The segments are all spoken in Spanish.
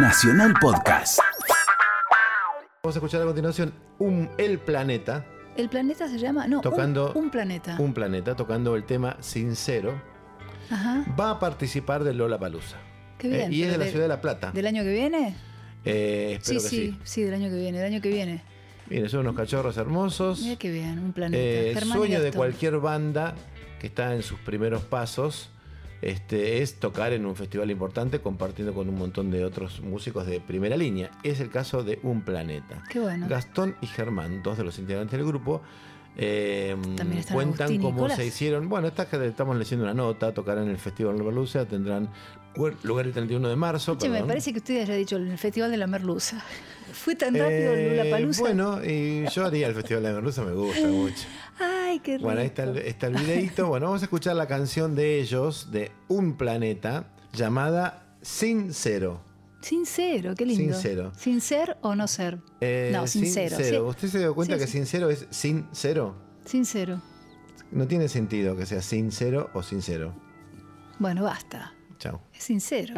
Nacional Podcast. Vamos a escuchar a continuación un, El Planeta, ¿El planeta se llama? No, un- Tocando- un, planeta. un planeta, tocando el tema Sincero. Ajá. Va a participar del Lola Palusa. Qué bien. y es de la de- ciudad de La Plata. ¿Del año que viene? Eh, Sí, espero que sí, sí. sí, del año que viene, del año que viene. Miren, son unos cachorros hermosos. Mira qué bien, un planeta. Eh, el sueño de cualquier banda que está en sus primeros pasos este, es tocar en un festival importante compartiendo con un montón de otros músicos de primera línea. Es el caso de Un Planeta. Qué bueno. Gastón y Germán, dos de los integrantes del grupo, eh, cuentan Agustín y cómo Nicolás. se hicieron. Bueno, esta que estamos leyendo una nota, tocarán en el Festival de Merluza, tendrán lugar el 31 de marzo. Che, me parece que usted haya dicho el Festival de la Merluza. Fue tan rápido Eh, Lula Palusa. Bueno, y yo haría el Festival de Merluza, me gusta mucho. Ay, qué rico. Bueno, ahí está el, está el videito. Bueno, vamos a escuchar la canción de ellos, de Un Planeta, llamada Sincero. Sincero, qué lindo. Sincero. ¿Sin ser o no ser? Eh, no, sincero. ¿Usted se dio cuenta Sí, que sí. sincero es sincero? Sincero. No tiene sentido que sea sincero o sincero. Bueno, basta. Chao. Es sincero.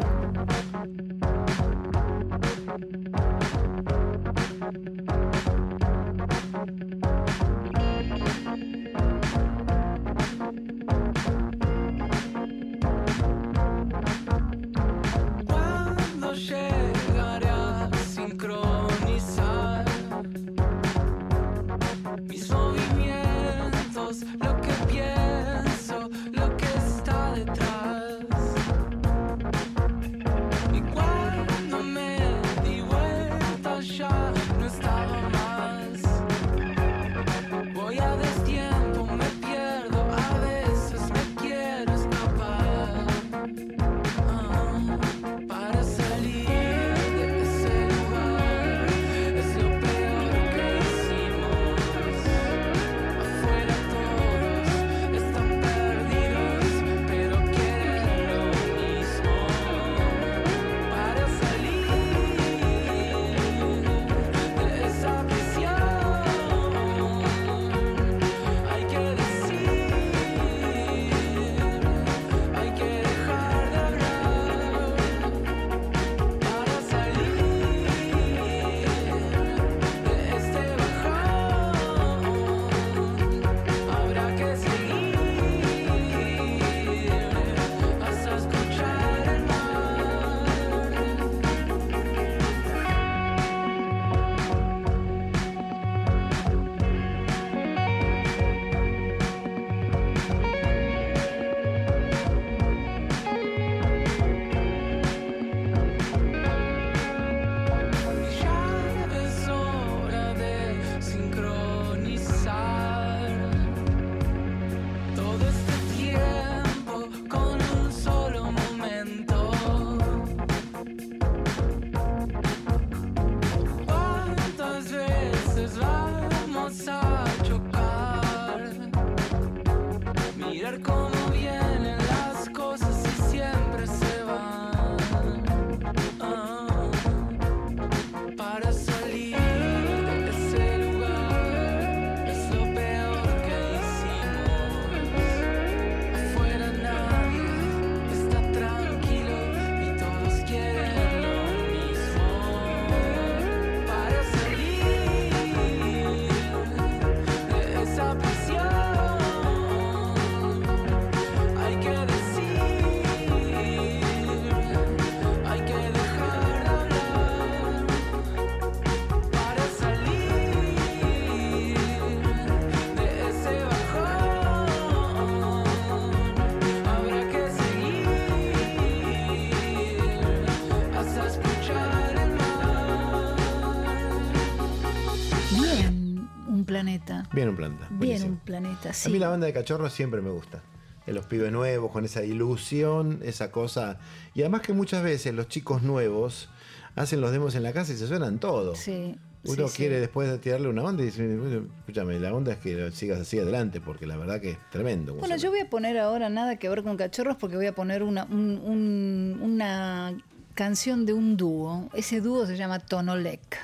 Planeta. Bien Un Planeta. Bien, buenísimo. un planeta, A mí la banda de cachorros siempre me gusta. De los pibes nuevos, con esa ilusión, esa cosa. Y además que muchas veces los chicos nuevos hacen los demos en la casa y se suenan todos. Sí. Uno sí, sí. quiere después de tirarle una onda y dice, "Bueno, escúchame, la onda es que sigas así adelante, porque la verdad que es tremendo. Bueno, suena". yo voy a poner ahora nada que ver con cachorros porque voy a poner una, un- un- una canción de un dúo. Ese dúo se llama Tonolec.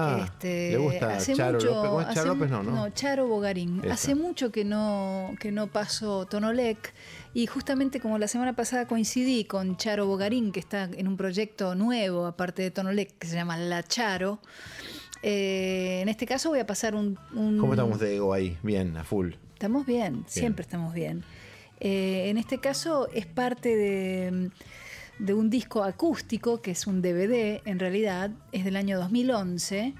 Ah, Este, le gusta Charo López. ¿Cómo es? hace Charo López mu- no, ¿no? Charo Bogarín. Esa. Hace mucho que no, que no pasó Tonolec y justamente como la semana pasada coincidí con Charo Bogarín, que está en un proyecto nuevo, aparte de Tonolec, que se llama La Charo. eh, en este caso voy a pasar un... un- ¿Cómo estamos de ego ahí? Bien, a full. Estamos bien, siempre estamos bien. Eh, en este caso es parte de, de un disco acústico, que es un DVD, en realidad, es del año 2011.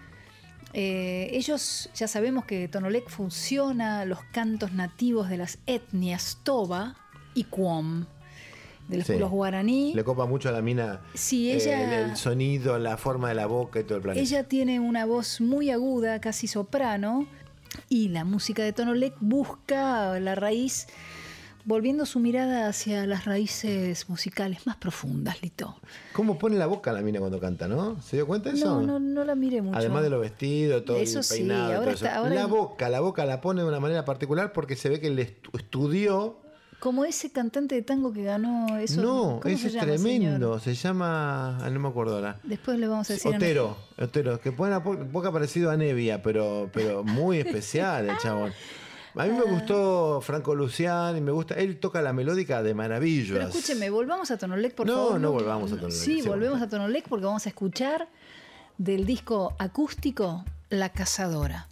Eh, ellos, ya sabemos que Tonolec funciona los cantos nativos de las etnias Toba y Cuom, de los, Sí. los guaraní. Le copa mucho a la mina Sí, eh, el, el sonido, la forma de la boca y todo el planeta. Ella tiene una voz muy aguda, casi soprano, y la música de Tonolec busca la raíz, volviendo su mirada hacia las raíces musicales más profundas, Lito. ¿Cómo pone la boca la mina cuando canta, no? ¿Se dio cuenta de eso? No, no, no la mire mucho. Además de los vestidos, todo Eso el sí, peinado. ahora todo está- eso. ahora la boca, la boca la pone de una manera particular porque se ve que le estu- estudió. Como ese cantante de tango que ganó eso. no, ¿cómo ese se es llama, tremendo. señor? Se llama. ah, No me acuerdo ahora. Después le vamos a decir. a Otero, Otero, que pone un poco parecido a Nevia, pero, pero muy especial el chabón. A mí me Ah. gustó Franco Lucián y me gusta. Él toca la melódica de maravillas. Pero escúcheme, volvamos a Tonolec, por No, favor. no volvamos a Tonolec, Sí, sí, volvemos a Tonolec porque vamos a escuchar del disco acústico La Cazadora.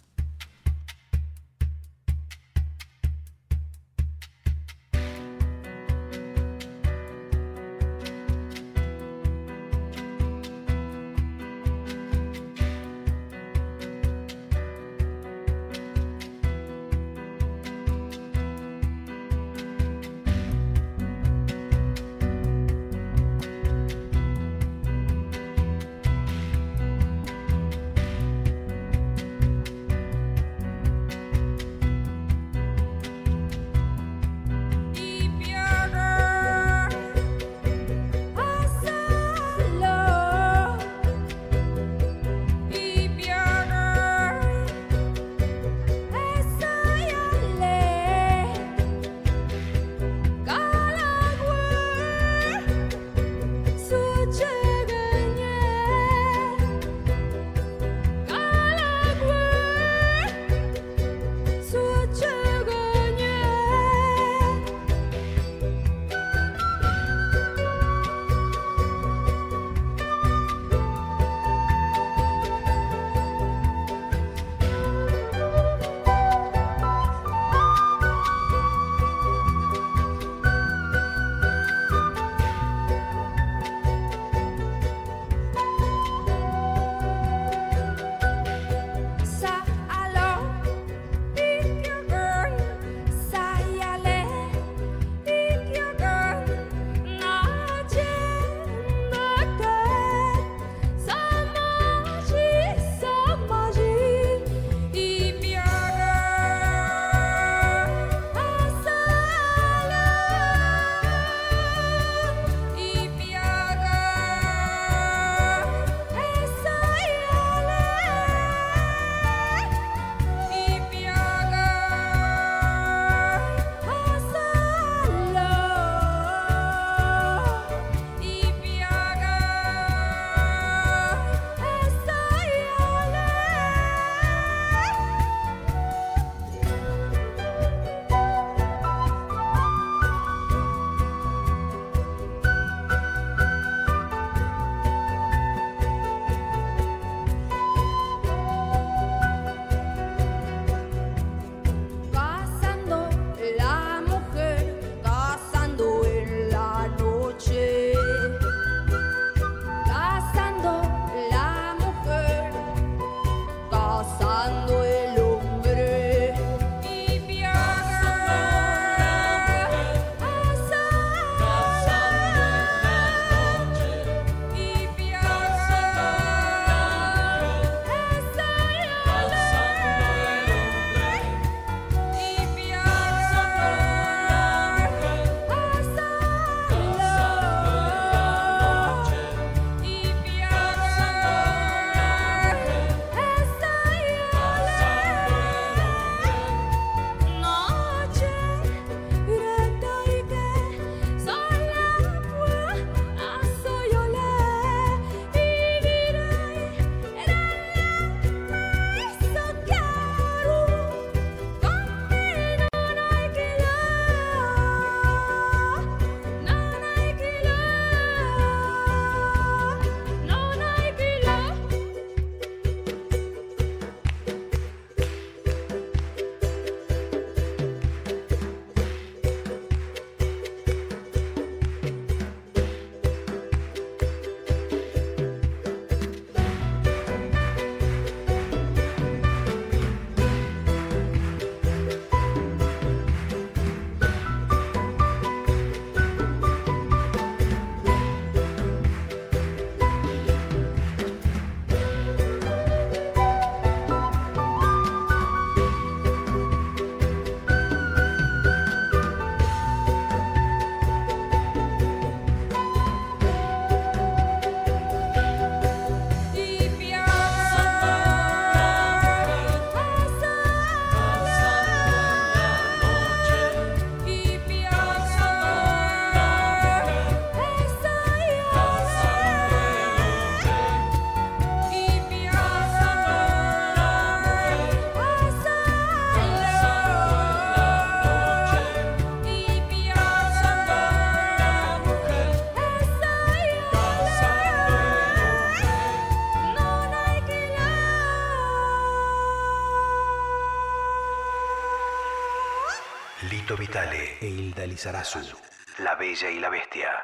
La Bella y la Bestia.